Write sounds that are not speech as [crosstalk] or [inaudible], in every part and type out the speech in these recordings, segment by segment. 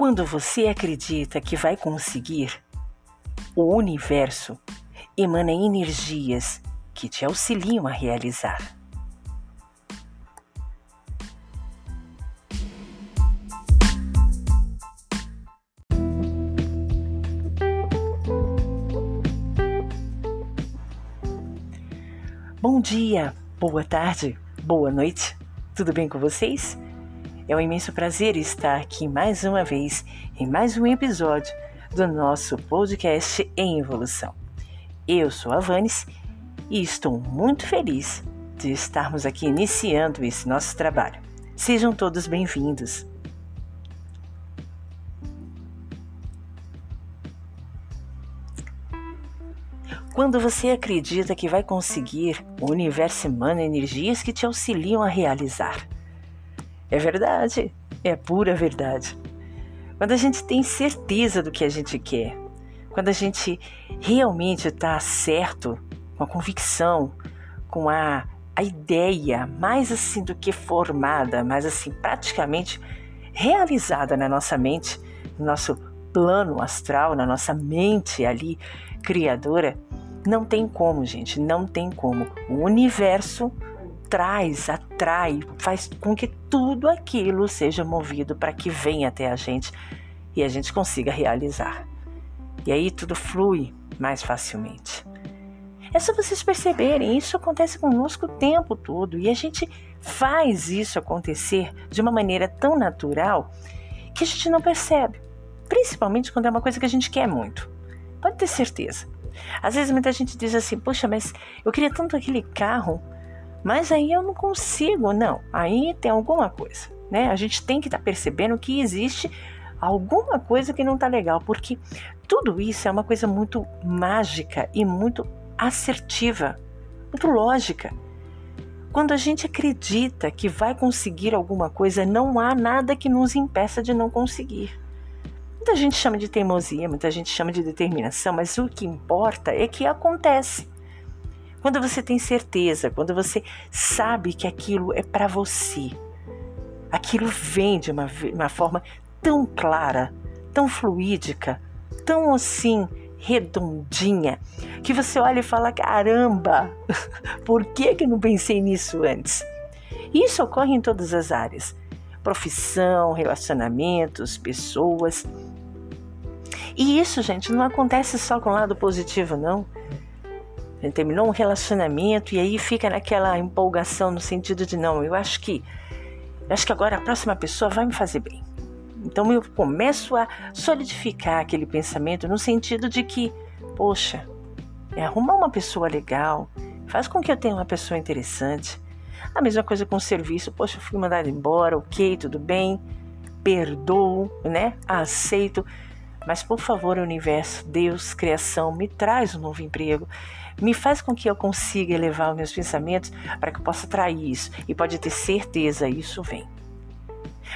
quando você acredita que vai conseguir, o universo emana energias que te auxiliam a realizar. Bom dia, boa tarde, boa noite, tudo bem com vocês? É um imenso prazer estar aqui mais uma vez em mais um episódio do nosso podcast em evolução. Eu sou a Vanes e estou muito feliz de estarmos aqui iniciando esse nosso trabalho. Sejam todos bem-vindos. Quando você acredita que vai conseguir, o universo emana energias que te auxiliam a realizar. É verdade, é pura verdade. Quando a gente tem certeza do que a gente quer, quando a gente realmente está certo, com a convicção, com a, a ideia mais assim do que formada, mais assim praticamente realizada na nossa mente, no nosso plano astral, na nossa mente ali criadora, não tem como, gente, não tem como. O universo traz, atrai, faz com que tudo aquilo seja movido para que venha até a gente e a gente consiga realizar. E aí tudo flui mais facilmente. É só vocês perceberem, isso acontece conosco o tempo todo e a gente faz isso acontecer de uma maneira tão natural que a gente não percebe, principalmente quando é uma coisa que a gente quer muito. Pode ter certeza. Às vezes muita gente diz assim: Poxa, mas eu queria tanto aquele carro mas aí eu não consigo, não. Aí tem alguma coisa, né? A gente tem que estar tá percebendo que existe alguma coisa que não está legal, porque tudo isso é uma coisa muito mágica e muito assertiva, muito lógica. Quando a gente acredita que vai conseguir alguma coisa, não há nada que nos impeça de não conseguir. Muita gente chama de teimosia, muita gente chama de determinação, mas o que importa é que acontece. Quando você tem certeza, quando você sabe que aquilo é para você, aquilo vem de uma, uma forma tão clara, tão fluídica, tão assim redondinha, que você olha e fala: caramba, [laughs] por que, que não pensei nisso antes? Isso ocorre em todas as áreas: profissão, relacionamentos, pessoas. E isso, gente, não acontece só com o lado positivo, não terminou um relacionamento e aí fica naquela empolgação no sentido de não, eu acho que eu acho que agora a próxima pessoa vai me fazer bem. Então eu começo a solidificar aquele pensamento no sentido de que, poxa, é arrumar uma pessoa legal, faz com que eu tenha uma pessoa interessante. A mesma coisa com o serviço, poxa, eu fui mandado embora, ok, tudo bem, perdoo, né? Aceito. Mas por favor, universo, Deus, criação, me traz um novo emprego me faz com que eu consiga elevar os meus pensamentos para que eu possa atrair isso. E pode ter certeza, isso vem.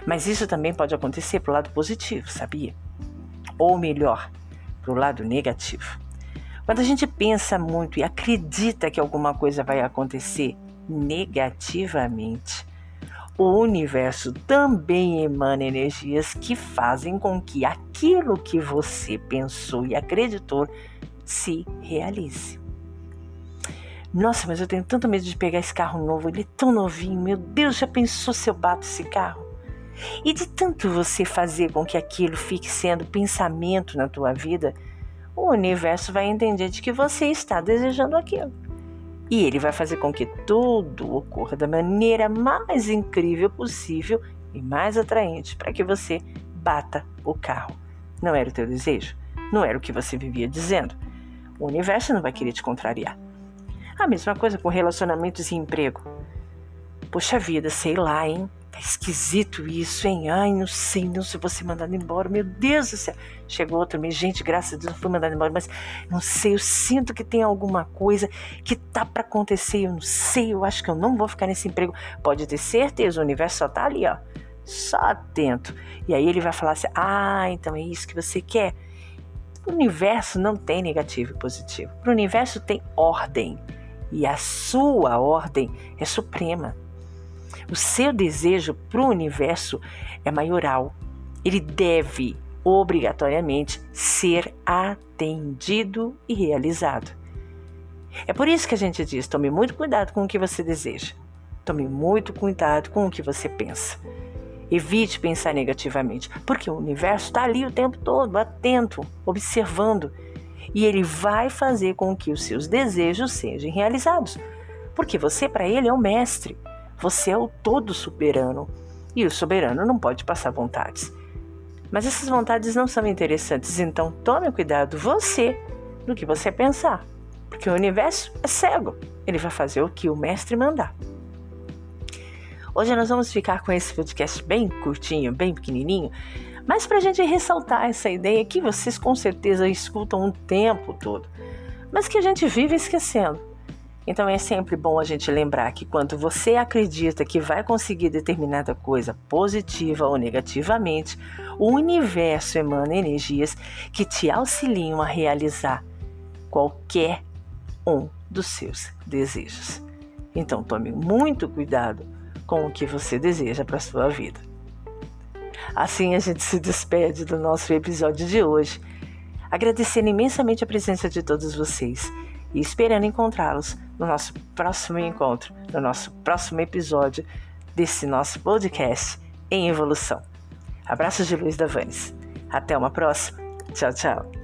Mas isso também pode acontecer para o lado positivo, sabia? Ou melhor, para o lado negativo. Quando a gente pensa muito e acredita que alguma coisa vai acontecer negativamente, o universo também emana energias que fazem com que aquilo que você pensou e acreditou se realize. Nossa, mas eu tenho tanto medo de pegar esse carro novo, ele é tão novinho, meu Deus, já pensou se eu bato esse carro? E de tanto você fazer com que aquilo fique sendo pensamento na tua vida, o universo vai entender de que você está desejando aquilo. E ele vai fazer com que tudo ocorra da maneira mais incrível possível e mais atraente para que você bata o carro. Não era o teu desejo? Não era o que você vivia dizendo? O universo não vai querer te contrariar. A mesma coisa com relacionamentos e emprego. Poxa vida, sei lá, hein? Tá esquisito isso, hein? Ai, não sei, não se você mandado embora. Meu Deus do céu. Chegou outro mês, gente, graças a Deus, não fui mandado embora, mas não sei, eu sinto que tem alguma coisa que tá para acontecer. Eu não sei, eu acho que eu não vou ficar nesse emprego. Pode ter certeza, o universo só tá ali, ó. Só atento. E aí ele vai falar assim: ah, então é isso que você quer. O universo não tem negativo e positivo. O universo tem ordem. E a sua ordem é suprema. O seu desejo para o universo é maioral. Ele deve, obrigatoriamente, ser atendido e realizado. É por isso que a gente diz: tome muito cuidado com o que você deseja. Tome muito cuidado com o que você pensa. Evite pensar negativamente, porque o universo está ali o tempo todo, atento, observando, e ele vai fazer com que os seus desejos sejam realizados, porque você, para ele, é o mestre. Você é o todo soberano e o soberano não pode passar vontades. Mas essas vontades não são interessantes, então tome cuidado você no que você pensar, porque o universo é cego, ele vai fazer o que o mestre mandar. Hoje nós vamos ficar com esse podcast bem curtinho, bem pequenininho, mas para a gente ressaltar essa ideia que vocês com certeza escutam o tempo todo, mas que a gente vive esquecendo. Então é sempre bom a gente lembrar que quando você acredita que vai conseguir determinada coisa positiva ou negativamente, o universo emana energias que te auxiliam a realizar qualquer um dos seus desejos. Então tome muito cuidado com o que você deseja para a sua vida. Assim a gente se despede do nosso episódio de hoje, agradecendo imensamente a presença de todos vocês e esperando encontrá-los no nosso próximo encontro, no nosso próximo episódio desse nosso podcast em evolução. Abraços de Luiz Davanes. Até uma próxima. Tchau, tchau.